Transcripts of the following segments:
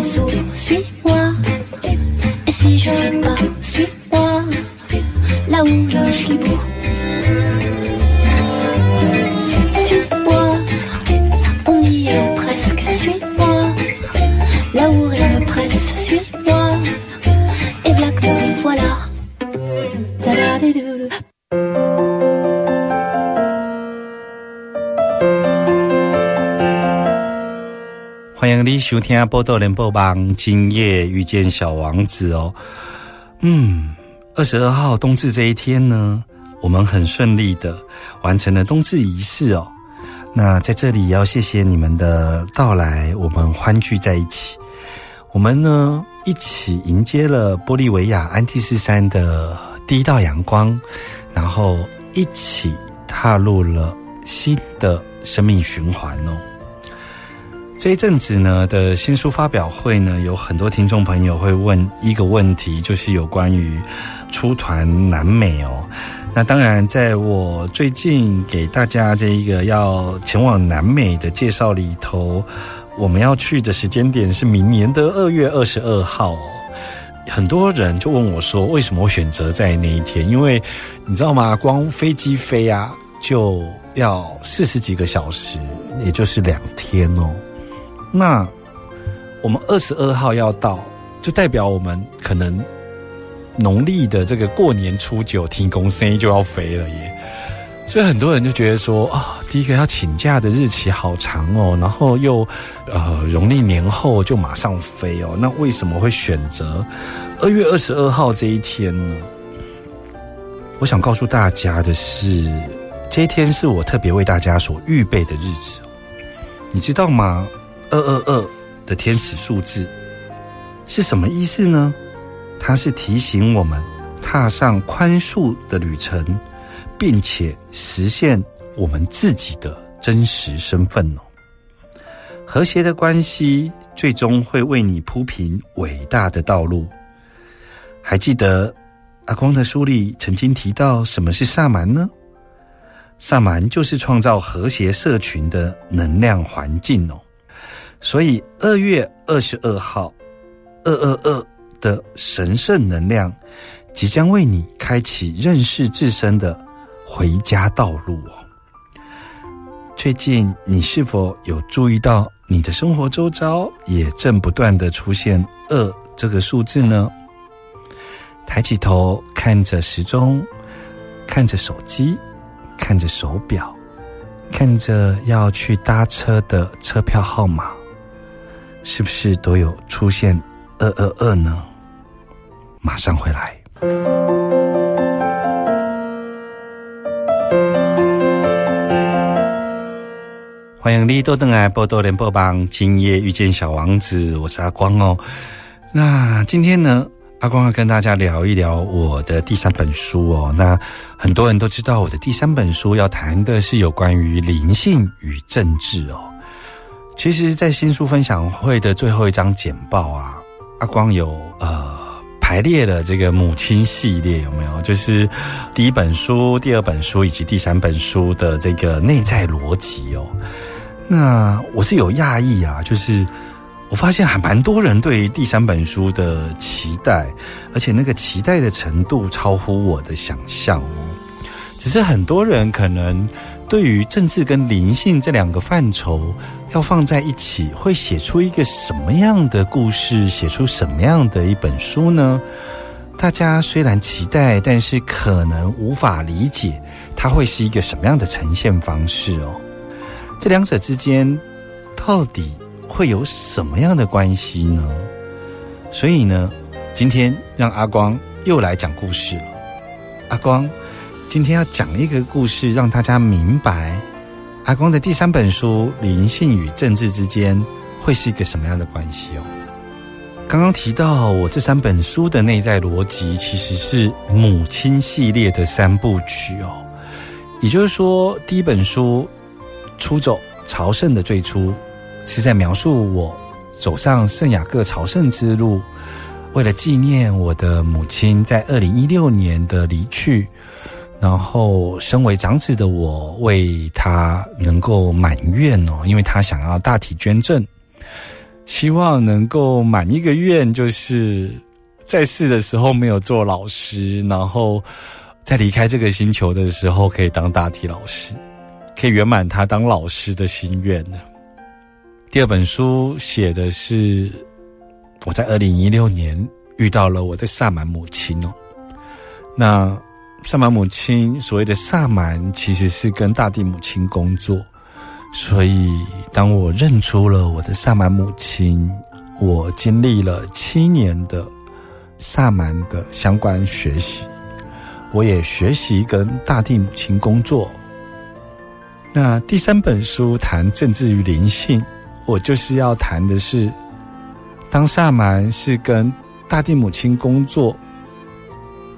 suis-moi. Et si je suis pas, suis-moi, là où je suis libre. 欢迎你收听《波多连播帮》，今夜遇见小王子哦。嗯，二十二号冬至这一天呢，我们很顺利的完成了冬至仪式哦。那在这里要谢谢你们的到来，我们欢聚在一起。我们呢一起迎接了玻利维亚安第斯山的第一道阳光，然后一起踏入了新的生命循环哦。这一阵子呢的新书发表会呢，有很多听众朋友会问一个问题，就是有关于出团南美哦。那当然，在我最近给大家这一个要前往南美的介绍里头，我们要去的时间点是明年的二月二十二号哦。很多人就问我说，为什么我选择在那一天？因为你知道吗？光飞机飞啊，就要四十几个小时，也就是两天哦。那我们二十二号要到，就代表我们可能农历的这个过年初九停工生意就要飞了耶。所以很多人就觉得说啊，第一个要请假的日期好长哦，然后又呃农历年后就马上飞哦。那为什么会选择二月二十二号这一天呢？我想告诉大家的是，这一天是我特别为大家所预备的日子，你知道吗？二二二的天使数字是什么意思呢？它是提醒我们踏上宽恕的旅程，并且实现我们自己的真实身份哦。和谐的关系最终会为你铺平伟大的道路。还记得阿光的书里曾经提到什么是萨满呢？萨满就是创造和谐社群的能量环境哦。所以二月二十二号，二二二的神圣能量即将为你开启认识自身的回家道路哦。最近你是否有注意到你的生活周遭也正不断的出现二这个数字呢？抬起头看着时钟，看着手机，看着手表，看着要去搭车的车票号码。是不是都有出现二二二呢？马上回来。欢迎你多登来波多连播帮，今夜遇见小王子，我是阿光哦。那今天呢，阿光要跟大家聊一聊我的第三本书哦。那很多人都知道，我的第三本书要谈的是有关于灵性与政治哦。其实，在新书分享会的最后一张简报啊，阿光有呃排列了这个母亲系列，有没有？就是第一本书、第二本书以及第三本书的这个内在逻辑哦。那我是有讶异啊，就是我发现还蛮多人对于第三本书的期待，而且那个期待的程度超乎我的想象哦。只是很多人可能。对于政治跟灵性这两个范畴要放在一起，会写出一个什么样的故事？写出什么样的一本书呢？大家虽然期待，但是可能无法理解它会是一个什么样的呈现方式哦。这两者之间到底会有什么样的关系呢？所以呢，今天让阿光又来讲故事了。阿光。今天要讲一个故事，让大家明白阿光的第三本书《灵性与政治之间》会是一个什么样的关系哦？刚刚提到我这三本书的内在逻辑，其实是母亲系列的三部曲哦。也就是说，第一本书《出走朝圣的最初》是在描述我走上圣雅各朝圣之路，为了纪念我的母亲在二零一六年的离去，然后身为长子的我为他能够满愿哦，因为他想要大体捐赠。希望能够满一个愿，就是在世的时候没有做老师，然后在离开这个星球的时候可以当大体老师，可以圆满他当老师的心愿呢。第二本书写的是我在二零一六年遇到了我的萨满母亲哦。那萨满母亲所谓的萨满，其实是跟大地母亲工作。所以，当我认出了我的萨满母亲，我经历了七年的萨满的相关学习，我也学习跟大地母亲工作。那第三本书谈政治与灵性，我就是要谈的是，当萨满是跟大地母亲工作，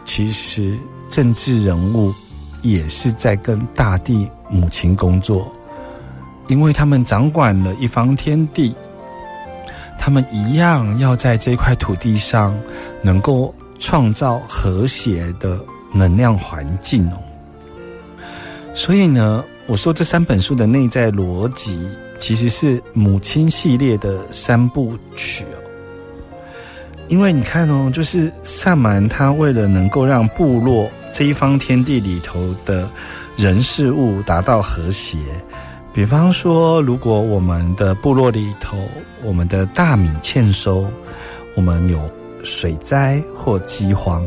其实政治人物也是在跟大地母亲工作。因为他们掌管了一方天地，他们一样要在这块土地上能够创造和谐的能量环境哦。所以呢，我说这三本书的内在逻辑其实是母亲系列的三部曲哦。因为你看哦，就是萨满他为了能够让部落这一方天地里头的人事物达到和谐。比方说，如果我们的部落里头，我们的大米欠收，我们有水灾或饥荒，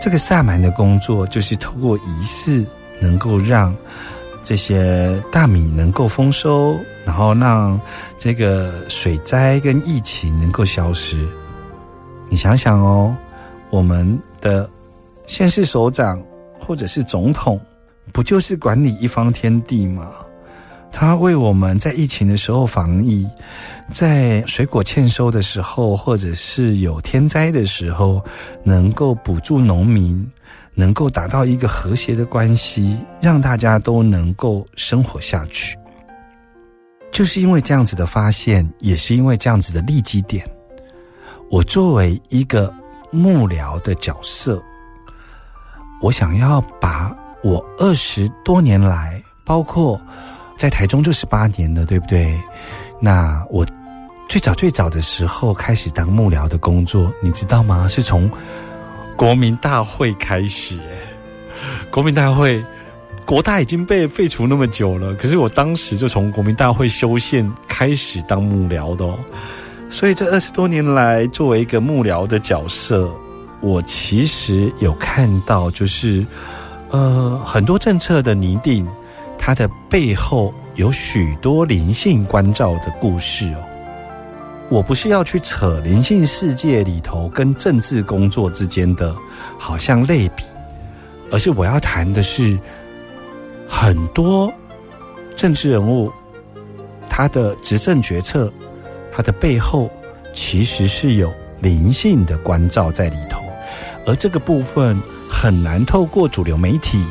这个萨满的工作就是透过仪式，能够让这些大米能够丰收，然后让这个水灾跟疫情能够消失。你想想哦，我们的县市首长或者是总统。不就是管理一方天地吗？他为我们在疫情的时候防疫，在水果欠收的时候，或者是有天灾的时候，能够补助农民，能够达到一个和谐的关系，让大家都能够生活下去。就是因为这样子的发现，也是因为这样子的利基点，我作为一个幕僚的角色，我想要把。我二十多年来，包括在台中就十八年了，对不对？那我最早最早的时候开始当幕僚的工作，你知道吗？是从国民大会开始。国民大会，国大已经被废除那么久了，可是我当时就从国民大会修宪开始当幕僚的。哦。所以这二十多年来，作为一个幕僚的角色，我其实有看到，就是。呃，很多政策的拟定，它的背后有许多灵性关照的故事哦。我不是要去扯灵性世界里头跟政治工作之间的好像类比，而是我要谈的是很多政治人物他的执政决策，他的背后其实是有灵性的关照在里头，而这个部分。很难透过主流媒体，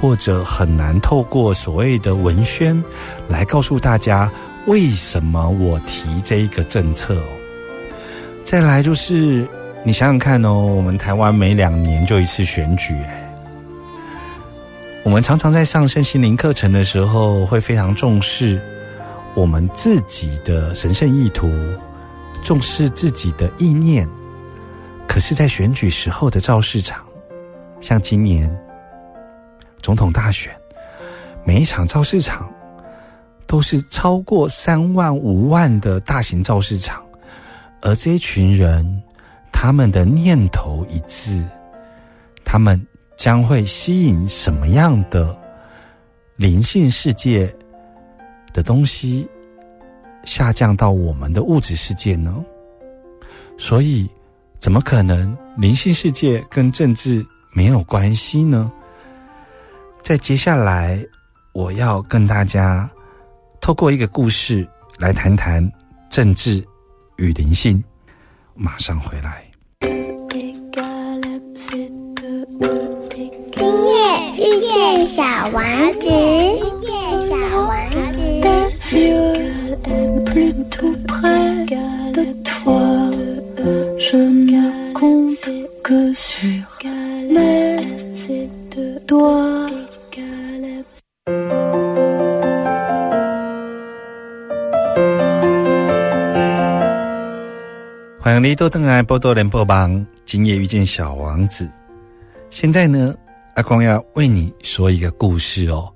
或者很难透过所谓的文宣，来告诉大家为什么我提这一个政策哦。再来就是，你想想看哦，我们台湾每两年就一次选举，我们常常在上身心灵课程的时候，会非常重视我们自己的神圣意图，重视自己的意念。可是，在选举时候的造市场。像今年总统大选，每一场造市场都是超过三万五万的大型造市场，而这一群人，他们的念头一致，他们将会吸引什么样的灵性世界的东西下降到我们的物质世界呢？所以，怎么可能灵性世界跟政治？没有关系呢。在接下来，我要跟大家透过一个故事来谈谈政治与灵性。马上回来。今夜遇见小王子，多登来波多连播帮，今夜遇见小王子。现在呢，阿光要为你说一个故事哦。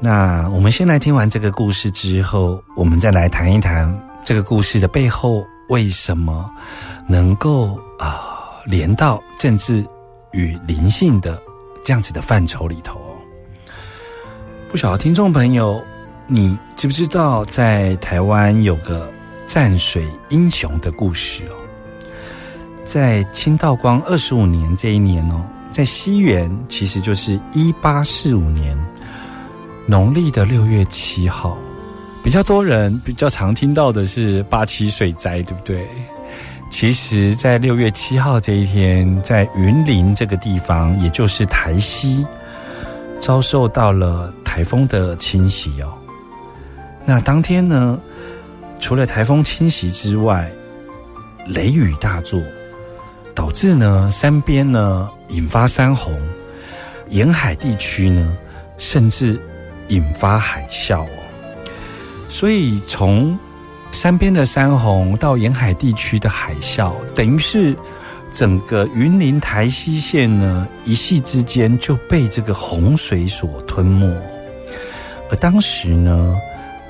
那我们先来听完这个故事之后，我们再来谈一谈这个故事的背后为什么能够啊、连到政治与灵性的这样子的范畴里头哦。不少听众朋友，你知不知道在台湾有个战水英雄的故事哦？在清道光二十五年这一年哦，在西元其实就是一八四五年农历的六月七号，比较多人比较常听到的是八七水灾，对不对？其实，在六月七号这一天，在云林这个地方，也就是台西，遭受到了台风的侵袭哦。那当天呢，除了台风侵袭之外，雷雨大作，导致呢山边呢引发山洪，沿海地区呢甚至引发海啸。所以从山边的山洪到沿海地区的海啸，等于是整个云林台西县呢一夕之间就被这个洪水所吞没。而当时呢，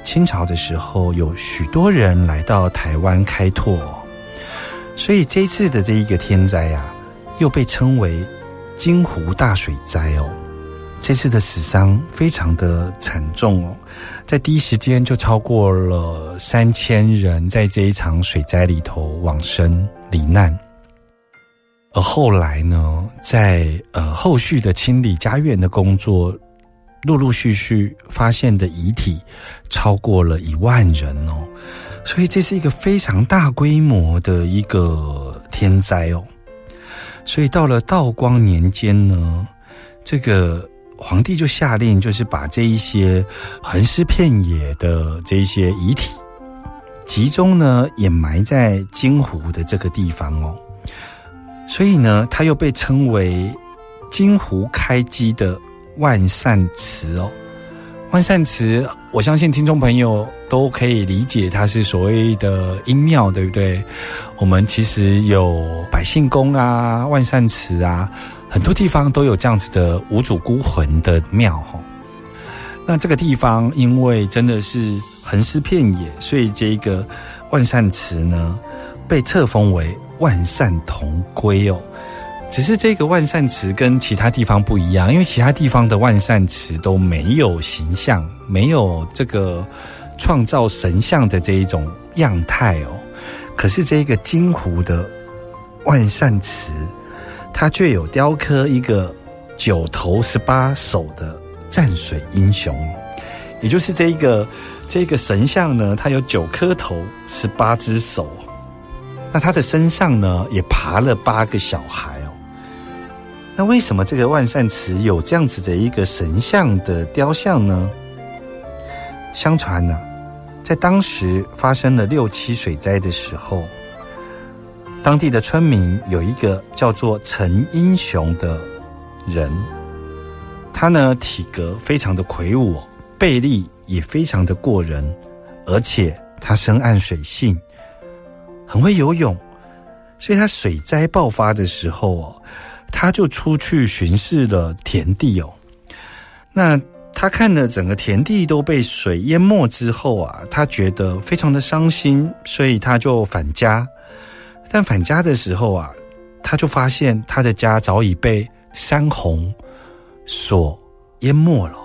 清朝的时候有许多人来到台湾开拓，所以这一次的这一个天灾啊，又被称为金湖大水灾哦。这次的死伤非常的惨重哦，在第一时间就超过了三千人在这一场水灾里头往生罹难。而后来呢，在呃后续的清理家园的工作，陆陆续续发现的遗体超过了一万人哦，所以这是一个非常大规模的一个天灾哦。所以到了道光年间呢，这个皇帝就下令，就是把这一些横尸遍野的这一些遗体，集中呢掩埋在金湖的这个地方哦。所以呢，它又被称为金湖开基的万善祠哦。万善祠，我相信听众朋友都可以理解，它是所谓的阴庙，对不对？我们其实有百姓宫啊、万善祠啊，很多地方都有这样子的无主孤魂的庙哈。那这个地方因为真的是横尸遍野，所以这个万善祠呢，被册封为万善同归哦。只是这个万善祠跟其他地方不一样，因为其他地方的万善祠都没有形象，没有这个创造神像的这一种样态哦。可是这个金湖的万善祠，它却有雕刻一个九头十八手的战水英雄，也就是这一个这个神像呢，它有九颗头，十八只手。那他的身上呢，也爬了八个小孩。那为什么这个万善祠有这样子的一个神像的雕像呢？相传呢、在当时发生了六七水灾的时候，当地的村民有一个叫做陈英雄的人，他呢体格非常的魁梧哦，臂力也非常的过人，而且他深谙水性，很会游泳，所以他水灾爆发的时候哦，他就出去巡视了田地哦。那他看了整个田地都被水淹没之后啊，他觉得非常的伤心，所以他就返家。但返家的时候啊，他就发现他的家早已被山洪所淹没了。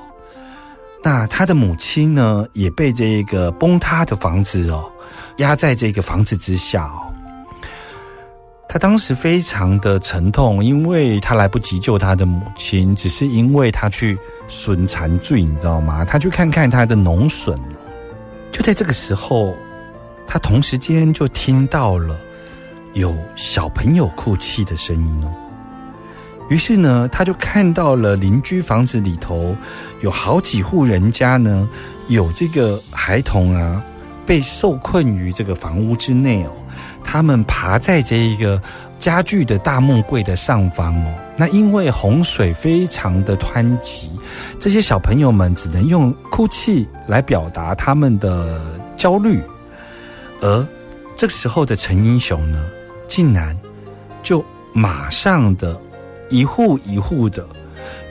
那他的母亲呢，也被这个崩塌的房子哦压在这个房子之下哦。他当时非常的沉痛，因为他来不及救他的母亲，只是因为他去损残罪，你知道吗？他去看看他的农损。就在这个时候，他同时间就听到了有小朋友哭泣的声音哦。于是呢，他就看到了邻居房子里头有好几户人家呢，有这个孩童啊，被受困于这个房屋之内哦。他们爬在这一个家具的大木柜的上方哦，那因为洪水非常的湍急，这些小朋友们只能用哭泣来表达他们的焦虑，而这时候的陈英雄呢，竟然就马上的一户一户的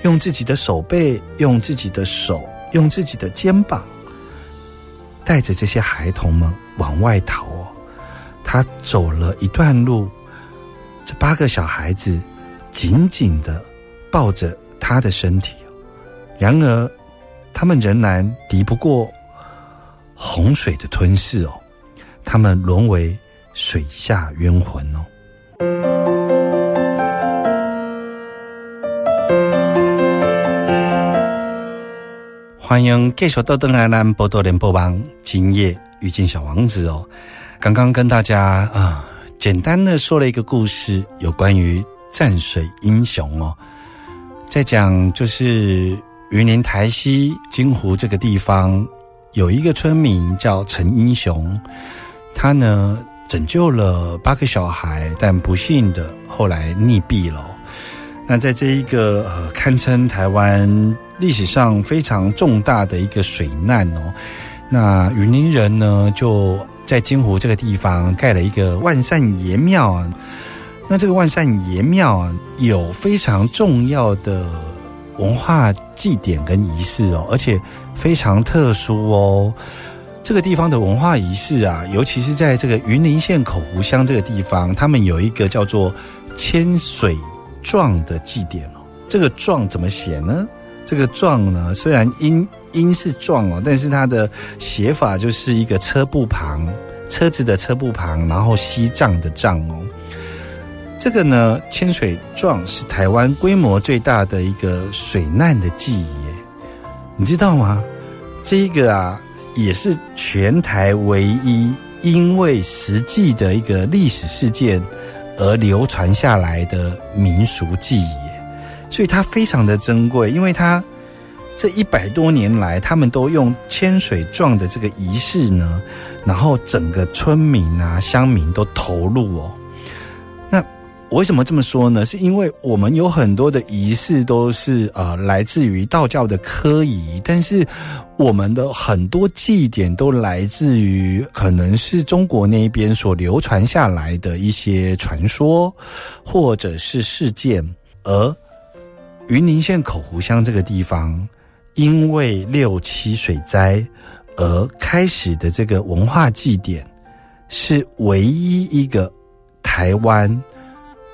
用自己的手背、用自己的手、用自己的肩膀，带着这些孩童们往外逃哦。他走了一段路，这八个小孩子紧紧的抱着他的身体，然而他们仍然敌不过洪水的吞噬哦，他们沦为水下冤魂哦。欢迎继续到登来南波多联播网，今夜遇见小王子哦。刚刚跟大家啊，简单的说了一个故事，有关于战水英雄哦。在讲就是云林台西金湖这个地方，有一个村民叫陈英雄，他呢拯救了八个小孩，但不幸的后来溺毙了。那在这一个呃，堪称台湾历史上非常重大的一个水难哦，那云林人呢就。在金湖这个地方盖了一个万善爷庙啊，那这个万善爷庙有非常重要的文化祭典跟仪式哦，而且非常特殊哦。这个地方的文化仪式啊，尤其是在这个云林县口湖乡这个地方，他们有一个叫做千水状的祭典哦。这个状怎么写呢？这个状呢，虽然音。音是壮哦，但是它的写法就是一个车部旁，车子的车部旁，然后西藏的藏哦。这个呢，千水壮是台湾规模最大的一个水难的记忆，你知道吗？这一个啊，也是全台唯一因为实际的一个历史事件而流传下来的民俗记忆，所以它非常的珍贵，因为它。这一百多年来，他们都用千水状的这个仪式呢，然后整个村民啊、乡民都投入哦。那为什么这么说呢？是因为我们有很多的仪式都是呃来自于道教的科仪，但是我们的很多祭典都来自于可能是中国那一边所流传下来的一些传说或者是事件，而云林县口湖乡这个地方。因为六七水灾而开始的这个文化祭典，是唯一一个台湾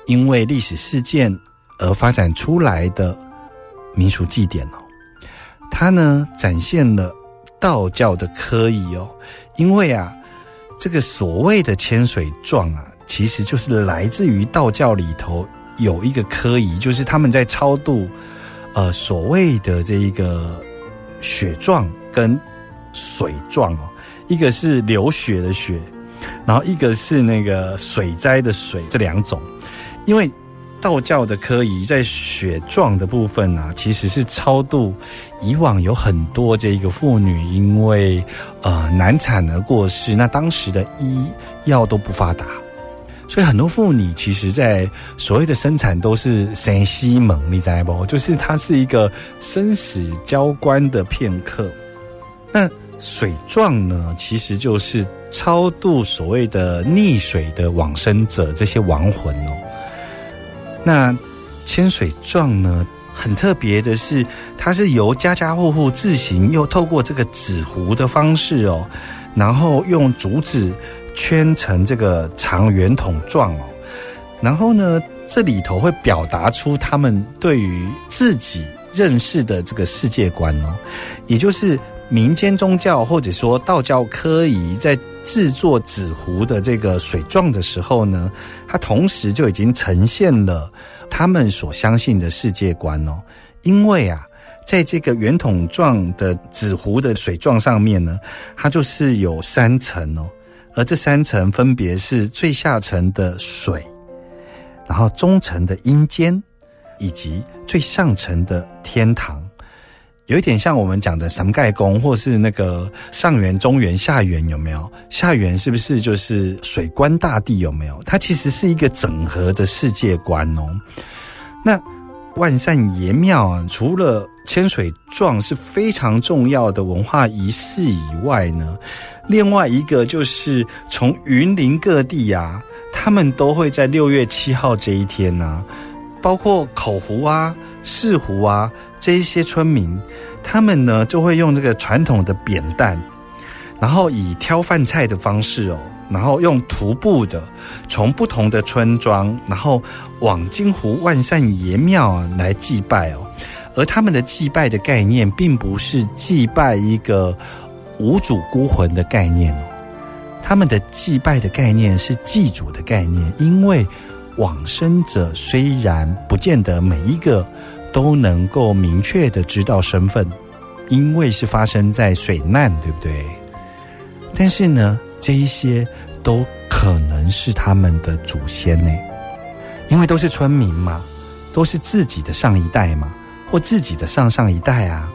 因为历史事件而发展出来的民俗祭典哦。它呢展现了道教的科仪哦，因为啊，这个所谓的千水状啊，其实就是来自于道教里头有一个科仪，就是他们在超度。呃，所谓的这一个血状跟水状哦，一个是流血的血，然后一个是那个水灾的水，这两种。因为道教的科仪在血状的部分啊，其实是超度以往有很多这个妇女因为呃难产而过世，那当时的医药都不发达。所以很多妇女其实，在所谓的生产都是生西蒙，你知不？就是它是一个生死交关的片刻。那水状呢，其实就是超度所谓的溺水的往生者这些亡魂哦。那千水状呢，很特别的是，它是由家家户户自行又透过这个纸糊的方式哦，然后用竹子。圈成这个长圆筒状哦，然后呢，这里头会表达出他们对于自己认识的这个世界观哦，也就是民间宗教或者说道教科仪在制作纸糊的这个水状的时候呢，它同时就已经呈现了他们所相信的世界观哦。因为啊，在这个圆筒状的纸糊的水状上面呢，它就是有三层哦，而这三层分别是最下层的水，然后中层的阴间，以及最上层的天堂。有一点像我们讲的三盖宫，或是那个上元、中元、下元，有没有？下元是不是就是水观大地？有没有？它其实是一个整合的世界观哦。那万善爷庙啊，除了千水状是非常重要的文化仪式以外呢，另外一个就是从云林各地啊，他们都会在六月七号这一天呢，包括口湖啊、四湖啊。这一些村民，他们呢就会用这个传统的扁担，然后以挑饭菜的方式哦，然后用徒步的从不同的村庄，然后往金湖万善爷庙啊来祭拜哦。而他们的祭拜的概念，并不是祭拜一个无主孤魂的概念哦，他们的祭拜的概念是祭祖的概念，因为往生者虽然不见得每一个。都能够明确的知道身份，因为是发生在水难，对不对？但是呢，这一些都可能是他们的祖先呢，因为都是村民嘛，都是自己的上一代嘛，或自己的上上一代啊，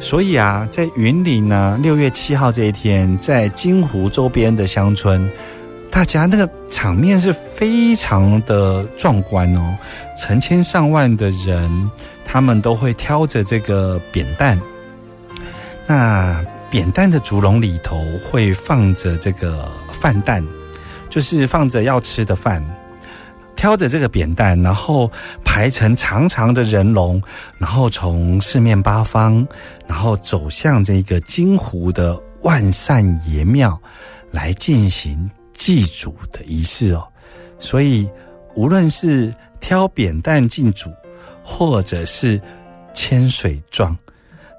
所以啊，在云林呢，六月七号这一天，在金湖周边的乡村。大家那个场面是非常的壮观哦，成千上万的人，他们都会挑着这个扁担，那扁担的竹笼里头会放着这个饭担，就是放着要吃的饭，挑着这个扁担，然后排成长长的人龙，然后从四面八方，然后走向这个金湖的万善爷庙来进行。祭祖的仪式哦，所以无论是挑扁担进祖，或者是牵水状，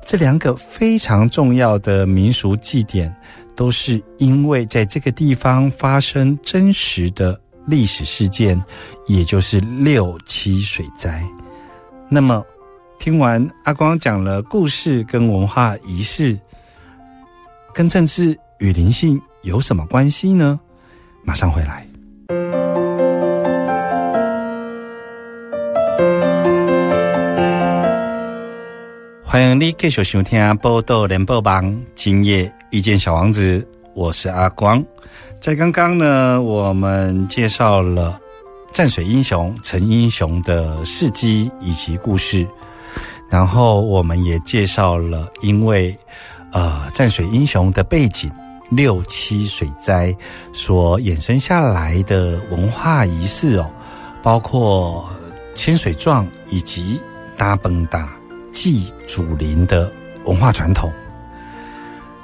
这两个非常重要的民俗祭典，都是因为在这个地方发生真实的历史事件，也就是六七水灾。那么，听完阿光讲了故事跟文化仪式，跟政治与灵性有什么关系呢？马上回来。欢迎你继续收听《报道联播网》，今夜遇见小王子，我是阿光。在刚刚呢，我们介绍了战水英雄陈英雄的事迹以及故事，然后我们也介绍了因为呃战水英雄的背景。六七水灾所衍生下来的文化仪式哦，包括千水状以及搭崩大祭祖灵的文化传统。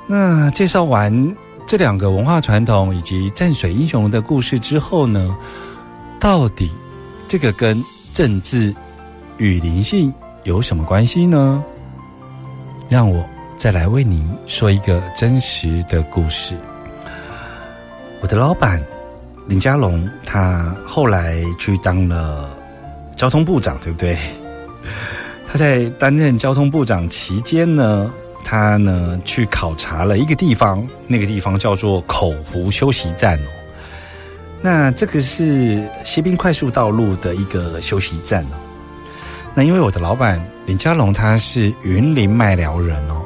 那介绍完这两个文化传统以及战水英雄的故事之后呢，到底这个跟政治与灵性有什么关系呢？让我。再来为您说一个真实的故事。我的老板林家龙，他后来去当了交通部长，对不对？他在担任交通部长期间呢，他呢去考察了一个地方，那个地方叫做口湖休息站哦。那这个是西滨快速道路的一个休息站哦。那因为我的老板林家龙他是云林麦寮人哦。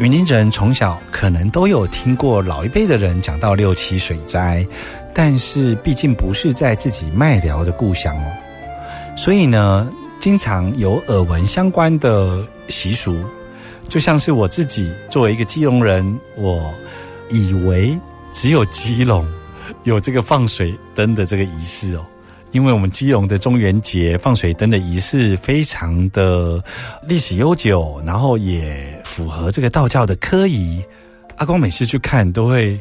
云林人从小可能都有听过老一辈的人讲到六七水灾，但是毕竟不是在自己麦寮的故乡哦，所以呢，经常有耳闻相关的习俗，就像是我自己作为一个基隆人，我以为只有基隆有这个放水灯的这个仪式哦。因为我们基隆的中元节放水灯的仪式非常的历史悠久，然后也符合这个道教的科仪。阿公每次去看，都会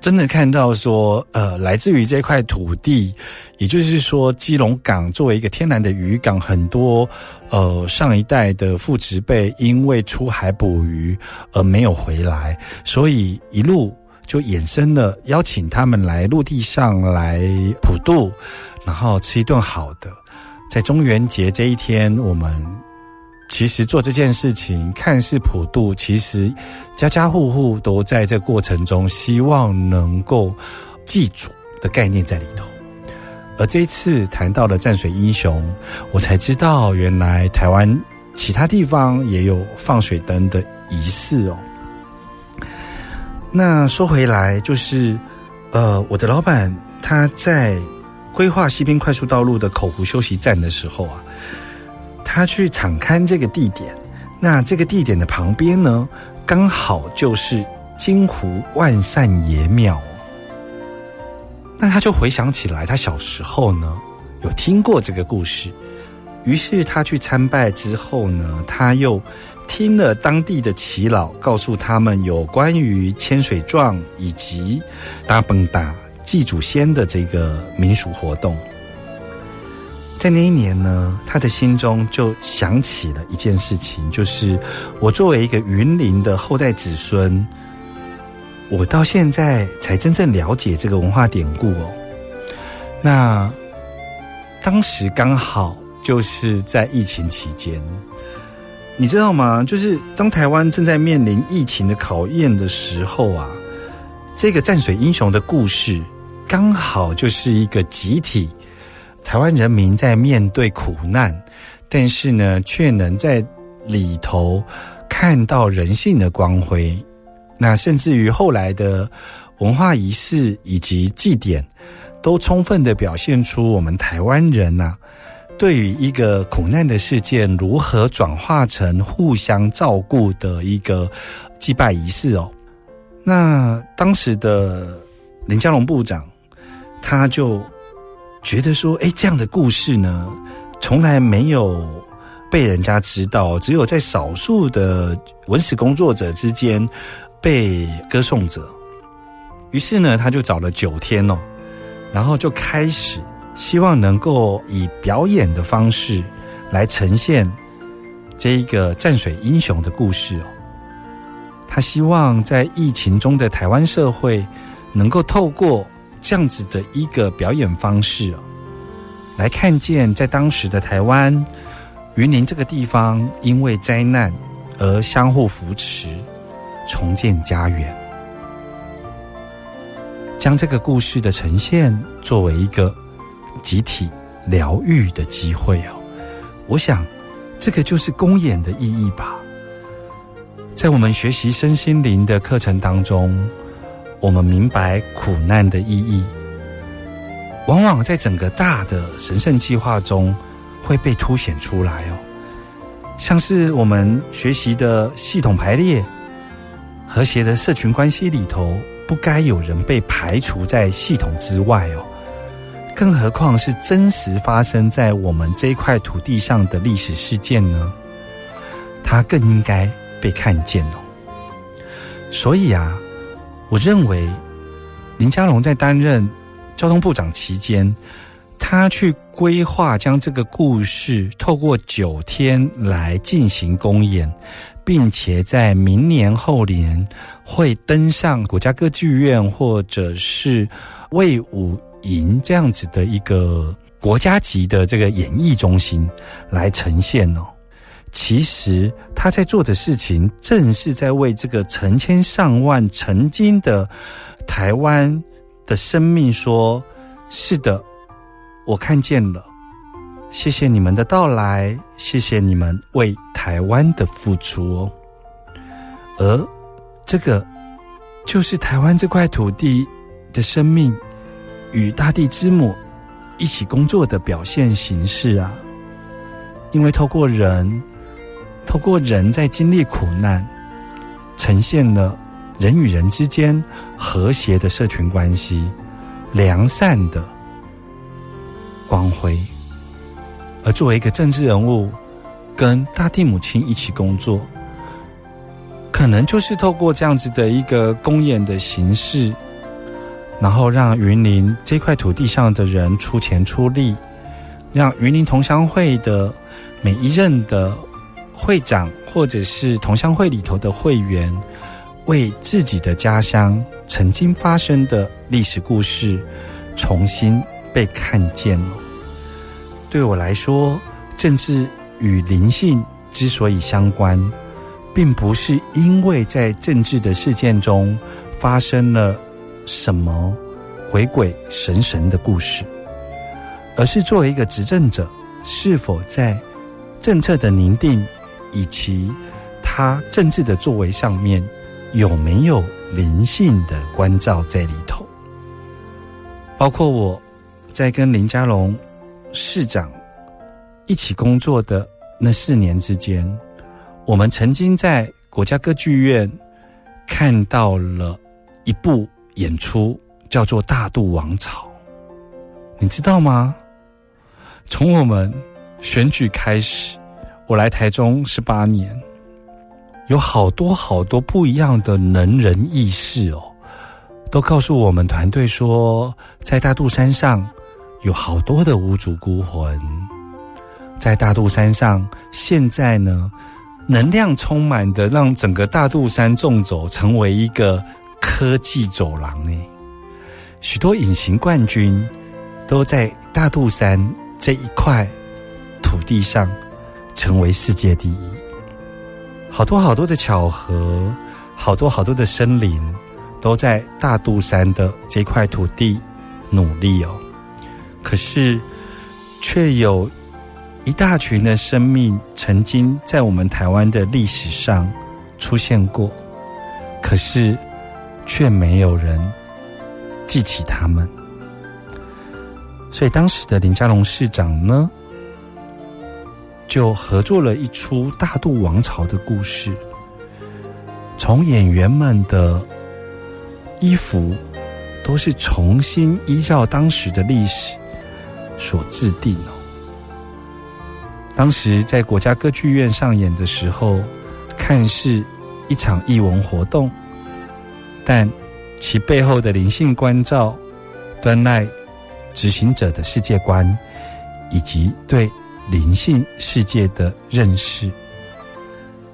真的看到说，呃，来自于这块土地，也就是说，基隆港作为一个天然的渔港，很多呃上一代的父执辈因为出海捕鱼而没有回来，所以一路就衍生了邀请他们来陆地上来普渡，然后吃一顿好的。在中元节这一天，我们其实做这件事情看似普渡，其实家家户户都在这过程中希望能够祭祖的概念在里头。而这一次谈到了战水英雄，我才知道原来台湾其他地方也有放水灯的仪式哦。那说回来，就是呃，我的老板他在规划西滨快速道路的口湖休息站的时候啊，他去敞勘这个地点。那这个地点的旁边呢，刚好就是金湖万善爷庙。那他就回想起来，他小时候呢有听过这个故事，于是他去参拜之后呢，他又。听了当地的耆老告诉他们有关于千水状以及大蹦达祭祖先的这个民俗活动，在那一年呢，他的心中就想起了一件事情，就是我作为一个云林的后代子孙，我到现在才真正了解这个文化典故哦。那当时刚好就是在疫情期间。你知道吗？就是当台湾正在面临疫情的考验的时候啊，这个战水英雄的故事，刚好就是一个集体台湾人民在面对苦难，但是呢，却能在里头看到人性的光辉。那甚至于后来的文化仪式以及祭典，都充分的表现出我们台湾人呐。对于一个苦难的事件，如何转化成互相照顾的一个祭拜仪式哦？那当时的林佳龙部长，他就觉得说：“哎，这样的故事呢，从来没有被人家知道，只有在少数的文史工作者之间被歌颂着。”于是呢，他就找了九天哦，然后就开始。希望能够以表演的方式来呈现这一个战水英雄的故事哦。他希望在疫情中的台湾社会能够透过这样子的一个表演方式，来看见在当时的台湾云林这个地方因为灾难而相互扶持，重建家园，将这个故事的呈现作为一个。集体疗愈的机会哦，我想，这个就是公演的意义吧。在我们学习身心灵的课程当中，我们明白苦难的意义，往往在整个大的神圣计划中会被凸显出来哦。像是我们学习的系统排列、和谐的社群关系里头，不该有人被排除在系统之外哦。更何况是真实发生在我们这一块土地上的历史事件呢？它更应该被看见哦。所以啊，我认为林佳龙在担任交通部长期间，他去规划将这个故事透过九天来进行公演，并且在明年后年会登上国家歌剧院或者是魏武。营这样子的一个国家级的这个演艺中心来呈现哦，其实他在做的事情，正是在为这个成千上万曾经的台湾的生命说：“是的，我看见了，谢谢你们的到来，谢谢你们为台湾的付出哦。”而这个就是台湾这块土地的生命。与大地之母一起工作的表现形式啊，因为透过人，透过人在经历苦难，呈现了人与人之间和谐的社群关系、良善的光辉。而作为一个政治人物，跟大地母亲一起工作，可能就是透过这样子的一个公演的形式。然后让云林这块土地上的人出钱出力，让云林同乡会的每一任的会长，或者是同乡会里头的会员，为自己的家乡曾经发生的历史故事重新被看见了。对我来说，政治与灵性之所以相关，并不是因为在政治的事件中发生了什么鬼鬼神神的故事，而是作为一个执政者，是否在政策的拟定以及他政治的作为上面有没有灵性的关照在里头？包括我在跟林佳龙市长。一起工作的那四年之间，我们曾经在国家歌剧院看到了一部演出，叫做《大渡王朝》。你知道吗？从我们选举开始，我来台中十八年，有好多好多不一样的能人异士哦，都告诉我们团队说，在大肚山上有好多的无主孤魂。在大肚山上，现在呢，能量充满的，让整个大肚山纵走成为一个科技走廊诶。许多隐形冠军都在大肚山这一块土地上成为世界第一。好多好多的巧合，好多好多的森林都在大肚山的这块土地努力哦。可是，却有。一大群的生命曾经在我们台湾的历史上出现过，可是却没有人记起他们。所以当时的林佳龙市长呢，就合作了一出大渡王朝的故事，从演员们的衣服都是重新依照当时的历史所制定哦。当时在国家歌剧院上演的时候，看似一场艺文活动，但其背后的灵性关照，端赖执行者的世界观，以及对灵性世界的认识。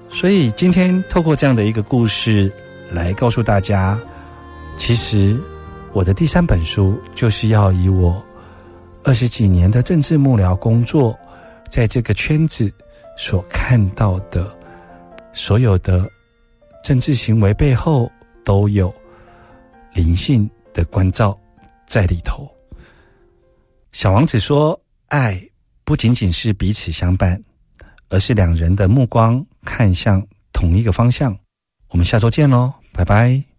所以今天透过这样的一个故事，来告诉大家，其实我的第三本书就是要以我二十几年的政治幕僚工作。在这个圈子所看到的所有的政治行为背后，都有灵性的关照在里头。小王子说：“爱不仅仅是彼此相伴，而是两人的目光看向同一个方向。”我们下周见喽，拜拜。